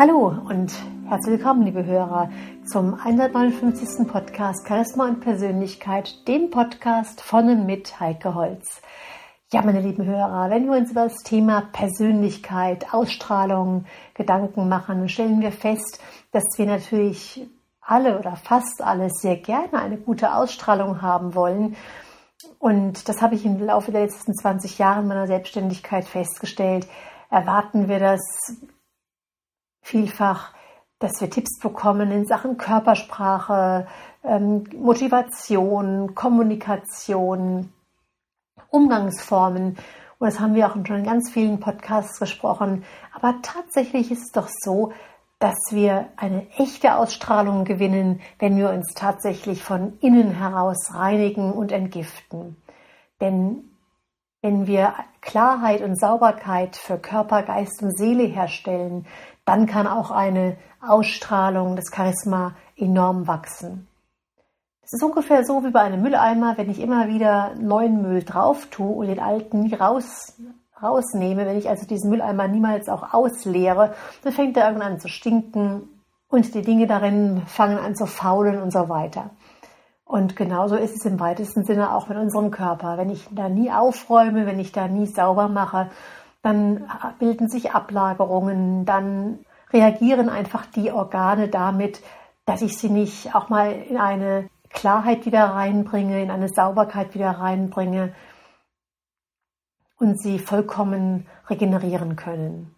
Hallo und herzlich willkommen, liebe Hörer, zum 159. Podcast Charisma und Persönlichkeit, dem Podcast von und mit Heike Holz. Ja, meine lieben Hörer, wenn wir uns über das Thema Persönlichkeit, Ausstrahlung Gedanken machen, stellen wir fest, dass wir natürlich alle oder fast alle sehr gerne eine gute Ausstrahlung haben wollen. Und das habe ich im Laufe der letzten 20 Jahre meiner Selbstständigkeit festgestellt. Erwarten wir das vielfach, dass wir Tipps bekommen in Sachen Körpersprache, ähm, Motivation, Kommunikation, Umgangsformen. Und das haben wir auch schon in ganz vielen Podcasts gesprochen. Aber tatsächlich ist es doch so, dass wir eine echte Ausstrahlung gewinnen, wenn wir uns tatsächlich von innen heraus reinigen und entgiften. Denn wenn wir Klarheit und Sauberkeit für Körper, Geist und Seele herstellen, dann kann auch eine Ausstrahlung, das Charisma enorm wachsen. Es ist ungefähr so wie bei einem Mülleimer, wenn ich immer wieder neuen Müll drauf tue und den alten raus, rausnehme, wenn ich also diesen Mülleimer niemals auch ausleere, dann fängt er irgendwann an zu stinken und die Dinge darin fangen an zu faulen und so weiter. Und genauso ist es im weitesten Sinne auch mit unserem Körper. Wenn ich da nie aufräume, wenn ich da nie sauber mache, dann bilden sich Ablagerungen, dann reagieren einfach die Organe damit, dass ich sie nicht auch mal in eine Klarheit wieder reinbringe, in eine Sauberkeit wieder reinbringe und sie vollkommen regenerieren können.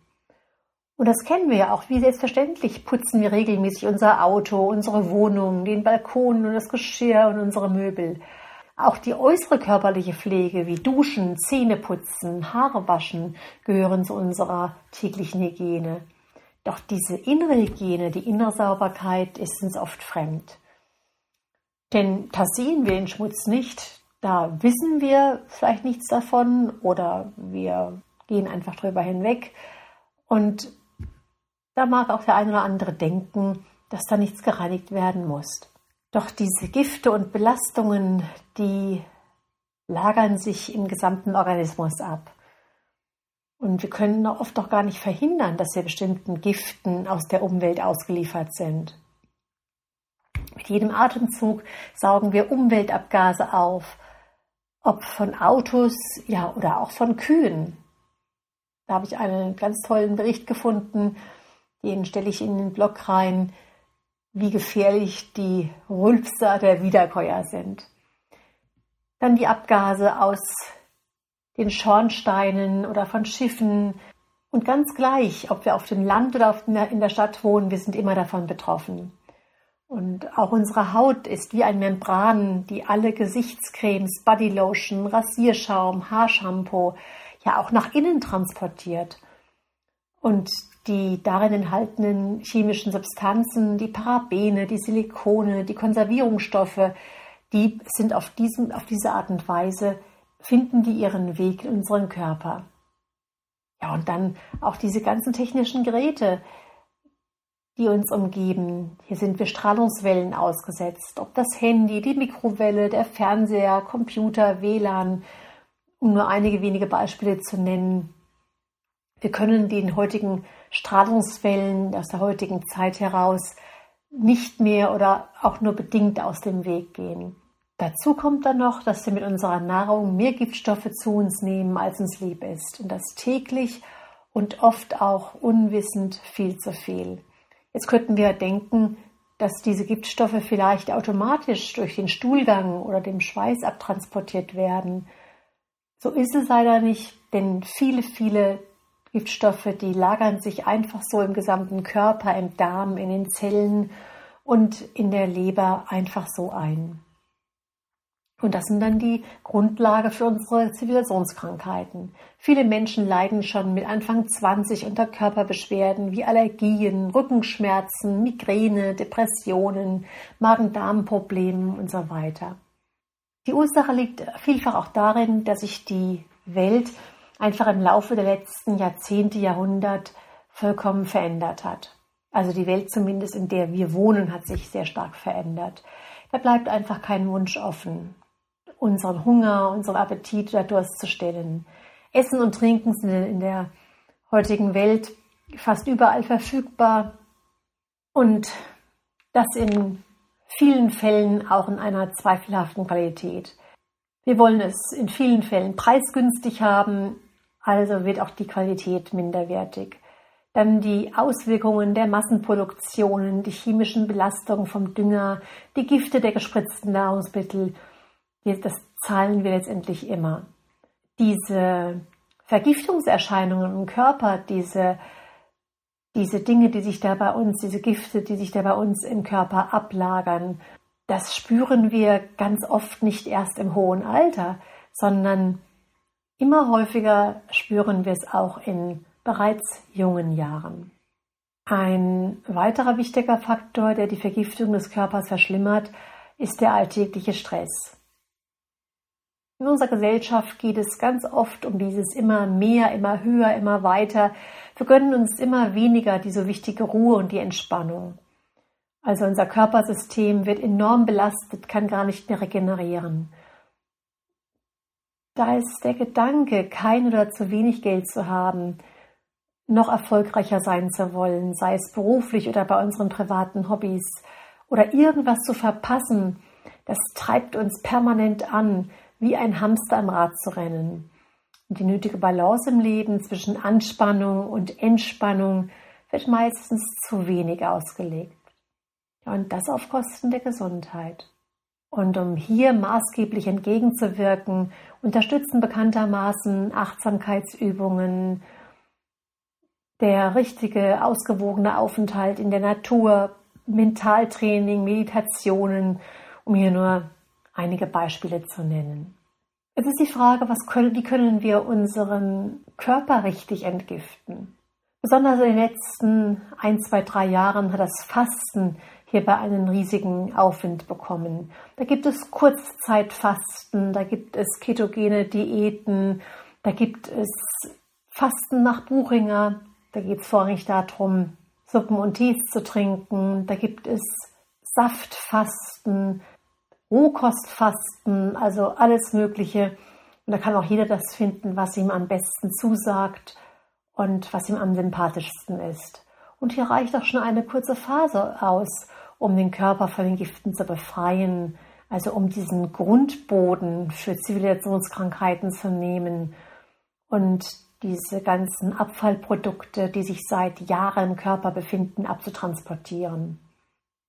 Und das kennen wir ja auch, wie selbstverständlich putzen wir regelmäßig unser Auto, unsere Wohnung, den Balkon und das Geschirr und unsere Möbel. Auch die äußere körperliche Pflege wie Duschen, Zähne putzen, Haare waschen gehören zu unserer täglichen Hygiene. Doch diese innere Hygiene, die innere Sauberkeit ist uns oft fremd. Denn da sehen wir den Schmutz nicht, da wissen wir vielleicht nichts davon oder wir gehen einfach drüber hinweg. Und da mag auch der eine oder andere denken, dass da nichts gereinigt werden muss. Doch diese Gifte und Belastungen, die lagern sich im gesamten Organismus ab. Und wir können oft auch gar nicht verhindern, dass wir bestimmten Giften aus der Umwelt ausgeliefert sind. Mit jedem Atemzug saugen wir Umweltabgase auf, ob von Autos, ja, oder auch von Kühen. Da habe ich einen ganz tollen Bericht gefunden, den stelle ich in den Blog rein, wie gefährlich die Rülpser der Wiederkäuer sind. Dann die Abgase aus den Schornsteinen oder von Schiffen. Und ganz gleich, ob wir auf dem Land oder in der Stadt wohnen, wir sind immer davon betroffen. Und auch unsere Haut ist wie ein Membran, die alle Gesichtscremes, Bodylotion, Rasierschaum, Haarshampoo ja auch nach innen transportiert. Und die darin enthaltenen chemischen Substanzen, die Parabene, die Silikone, die Konservierungsstoffe, die sind auf, diesem, auf diese Art und Weise, finden die ihren Weg in unseren Körper. Ja, und dann auch diese ganzen technischen Geräte, die uns umgeben. Hier sind wir Strahlungswellen ausgesetzt. Ob das Handy, die Mikrowelle, der Fernseher, Computer, WLAN, um nur einige wenige Beispiele zu nennen. Wir können den heutigen Strahlungswellen aus der heutigen Zeit heraus nicht mehr oder auch nur bedingt aus dem Weg gehen. Dazu kommt dann noch, dass wir mit unserer Nahrung mehr Giftstoffe zu uns nehmen, als uns lieb ist. Und das täglich und oft auch unwissend viel zu viel. Jetzt könnten wir denken, dass diese Giftstoffe vielleicht automatisch durch den Stuhlgang oder dem Schweiß abtransportiert werden. So ist es leider nicht, denn viele, viele Giftstoffe, die lagern sich einfach so im gesamten Körper, im Darm, in den Zellen und in der Leber einfach so ein. Und das sind dann die Grundlage für unsere Zivilisationskrankheiten. Viele Menschen leiden schon mit Anfang 20 unter Körperbeschwerden wie Allergien, Rückenschmerzen, Migräne, Depressionen, Magen-Darm-Problemen und so weiter. Die Ursache liegt vielfach auch darin, dass sich die Welt einfach im Laufe der letzten Jahrzehnte, Jahrhundert vollkommen verändert hat. Also die Welt zumindest, in der wir wohnen, hat sich sehr stark verändert. Da bleibt einfach kein Wunsch offen unseren Hunger, unseren Appetit oder Durst zu stillen. Essen und Trinken sind in der heutigen Welt fast überall verfügbar und das in vielen Fällen auch in einer zweifelhaften Qualität. Wir wollen es in vielen Fällen preisgünstig haben, also wird auch die Qualität minderwertig. Dann die Auswirkungen der Massenproduktionen, die chemischen Belastungen vom Dünger, die Gifte der gespritzten Nahrungsmittel, das zahlen wir letztendlich immer. Diese Vergiftungserscheinungen im Körper, diese, diese Dinge, die sich da bei uns, diese Gifte, die sich da bei uns im Körper ablagern, das spüren wir ganz oft nicht erst im hohen Alter, sondern immer häufiger spüren wir es auch in bereits jungen Jahren. Ein weiterer wichtiger Faktor, der die Vergiftung des Körpers verschlimmert, ist der alltägliche Stress. In unserer Gesellschaft geht es ganz oft um dieses immer mehr, immer höher, immer weiter. Wir gönnen uns immer weniger die so wichtige Ruhe und die Entspannung. Also unser Körpersystem wird enorm belastet, kann gar nicht mehr regenerieren. Da ist der Gedanke, kein oder zu wenig Geld zu haben, noch erfolgreicher sein zu wollen, sei es beruflich oder bei unseren privaten Hobbys oder irgendwas zu verpassen, das treibt uns permanent an, wie ein Hamster am Rad zu rennen. Die nötige Balance im Leben zwischen Anspannung und Entspannung wird meistens zu wenig ausgelegt. Und das auf Kosten der Gesundheit. Und um hier maßgeblich entgegenzuwirken, unterstützen bekanntermaßen Achtsamkeitsübungen, der richtige, ausgewogene Aufenthalt in der Natur, Mentaltraining, Meditationen, um hier nur einige Beispiele zu nennen. Es ist die Frage, was können, wie können wir unseren Körper richtig entgiften? Besonders in den letzten ein, zwei, drei Jahren hat das Fasten hierbei einen riesigen Aufwind bekommen. Da gibt es Kurzzeitfasten, da gibt es ketogene Diäten, da gibt es Fasten nach Buchinger, da geht es vorrangig darum, Suppen und Tees zu trinken, da gibt es Saftfasten, Rohkostfasten, also alles Mögliche. Und da kann auch jeder das finden, was ihm am besten zusagt und was ihm am sympathischsten ist. Und hier reicht auch schon eine kurze Phase aus, um den Körper von den Giften zu befreien, also um diesen Grundboden für Zivilisationskrankheiten zu nehmen und diese ganzen Abfallprodukte, die sich seit Jahren im Körper befinden, abzutransportieren.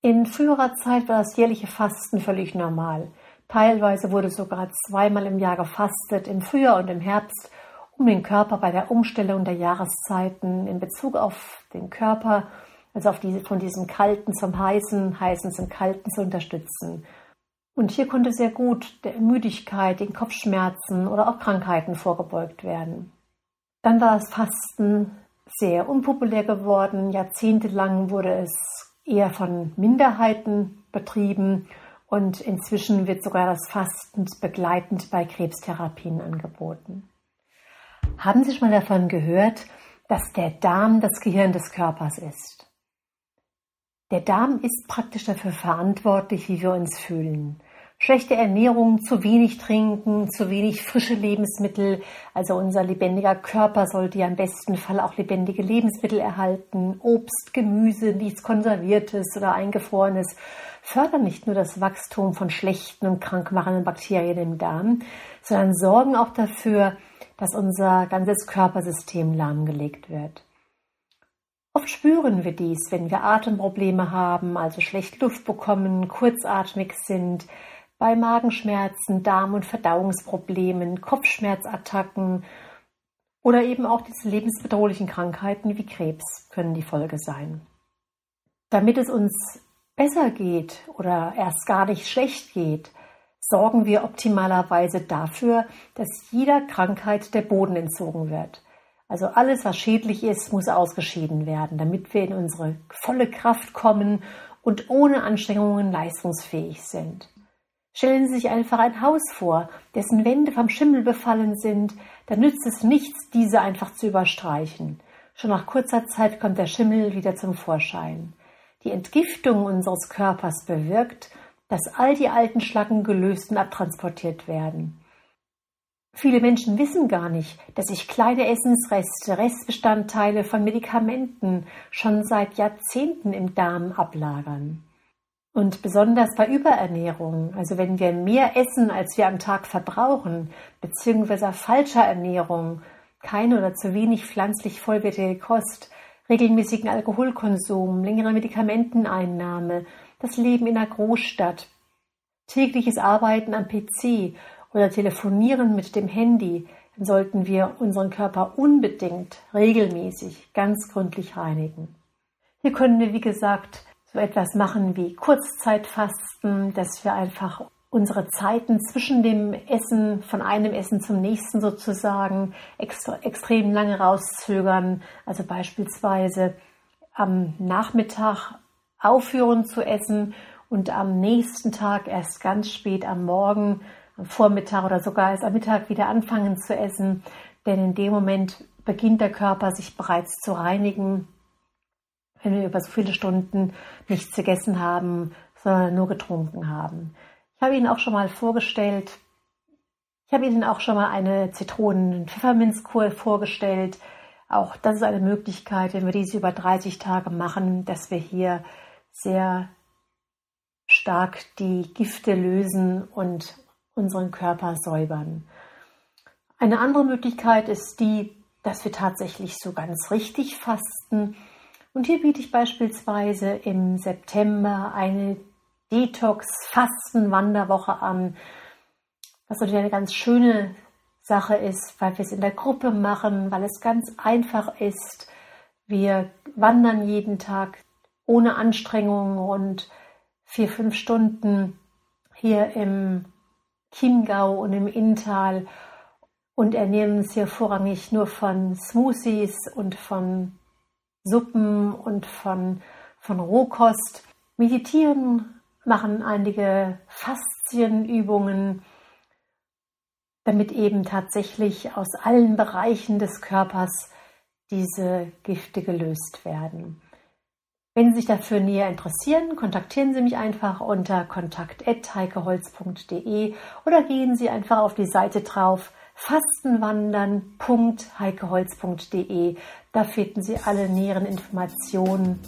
In früherer Zeit war das jährliche Fasten völlig normal. Teilweise wurde sogar zweimal im Jahr gefastet, im Frühjahr und im Herbst, um den Körper bei der Umstellung der Jahreszeiten in Bezug auf den Körper, also auf diese, von diesem kalten zum heißen, heißen zum kalten zu unterstützen. Und hier konnte sehr gut der Müdigkeit, den Kopfschmerzen oder auch Krankheiten vorgebeugt werden. Dann war das Fasten sehr unpopulär geworden. Jahrzehntelang wurde es eher von Minderheiten betrieben und inzwischen wird sogar das Fasten begleitend bei Krebstherapien angeboten. Haben Sie schon mal davon gehört, dass der Darm das Gehirn des Körpers ist? Der Darm ist praktisch dafür verantwortlich, wie wir uns fühlen schlechte Ernährung, zu wenig trinken, zu wenig frische Lebensmittel. Also unser lebendiger Körper sollte ja im besten Fall auch lebendige Lebensmittel erhalten. Obst, Gemüse, nichts Konserviertes oder Eingefrorenes fördern nicht nur das Wachstum von schlechten und krankmachenden Bakterien im Darm, sondern sorgen auch dafür, dass unser ganzes Körpersystem lahmgelegt wird. Oft spüren wir dies, wenn wir Atemprobleme haben, also schlecht Luft bekommen, kurzatmig sind, bei Magenschmerzen, Darm- und Verdauungsproblemen, Kopfschmerzattacken oder eben auch diese lebensbedrohlichen Krankheiten wie Krebs können die Folge sein. Damit es uns besser geht oder erst gar nicht schlecht geht, sorgen wir optimalerweise dafür, dass jeder Krankheit der Boden entzogen wird. Also alles, was schädlich ist, muss ausgeschieden werden, damit wir in unsere volle Kraft kommen und ohne Anstrengungen leistungsfähig sind. Stellen Sie sich einfach ein Haus vor, dessen Wände vom Schimmel befallen sind, dann nützt es nichts, diese einfach zu überstreichen. Schon nach kurzer Zeit kommt der Schimmel wieder zum Vorschein. Die Entgiftung unseres Körpers bewirkt, dass all die alten Schlacken gelöst und abtransportiert werden. Viele Menschen wissen gar nicht, dass sich kleine Essensreste, Restbestandteile von Medikamenten schon seit Jahrzehnten im Darm ablagern. Und besonders bei Überernährung, also wenn wir mehr essen, als wir am Tag verbrauchen, beziehungsweise falscher Ernährung, keine oder zu wenig pflanzlich vollwertige Kost, regelmäßigen Alkoholkonsum, längere Medikamenteneinnahme, das Leben in einer Großstadt, tägliches Arbeiten am PC oder Telefonieren mit dem Handy, dann sollten wir unseren Körper unbedingt regelmäßig ganz gründlich reinigen. Hier können wir, wie gesagt, so etwas machen wie Kurzzeitfasten, dass wir einfach unsere Zeiten zwischen dem Essen, von einem Essen zum nächsten sozusagen extra, extrem lange rauszögern. Also beispielsweise am Nachmittag aufhören zu essen und am nächsten Tag erst ganz spät am Morgen, Vormittag oder sogar erst am Mittag wieder anfangen zu essen. Denn in dem Moment beginnt der Körper sich bereits zu reinigen, wenn wir über so viele Stunden nichts gegessen haben, sondern nur getrunken haben. Ich habe Ihnen auch schon mal vorgestellt, ich habe Ihnen auch schon mal eine Zitronen-Pfefferminzkur vorgestellt. Auch das ist eine Möglichkeit, wenn wir diese über 30 Tage machen, dass wir hier sehr stark die Gifte lösen und unseren Körper säubern. Eine andere Möglichkeit ist die, dass wir tatsächlich so ganz richtig fasten. Und hier biete ich beispielsweise im September eine Detox-Fasten-Wanderwoche an, was natürlich eine ganz schöne Sache ist, weil wir es in der Gruppe machen, weil es ganz einfach ist. Wir wandern jeden Tag ohne Anstrengung und vier, fünf Stunden hier im Chiemgau und im Inntal und ernähren uns hier vorrangig nur von Smoothies und von Suppen und von, von Rohkost. Meditieren machen einige Faszienübungen, damit eben tatsächlich aus allen Bereichen des Körpers diese Gifte gelöst werden. Wenn Sie sich dafür näher interessieren, kontaktieren Sie mich einfach unter kontakt.heikeholz.de oder gehen Sie einfach auf die Seite drauf fastenwandern.heikeholz.de. Da finden Sie alle näheren Informationen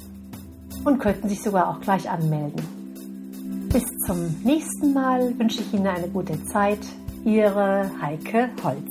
und könnten sich sogar auch gleich anmelden. Bis zum nächsten Mal wünsche ich Ihnen eine gute Zeit. Ihre Heike Holz.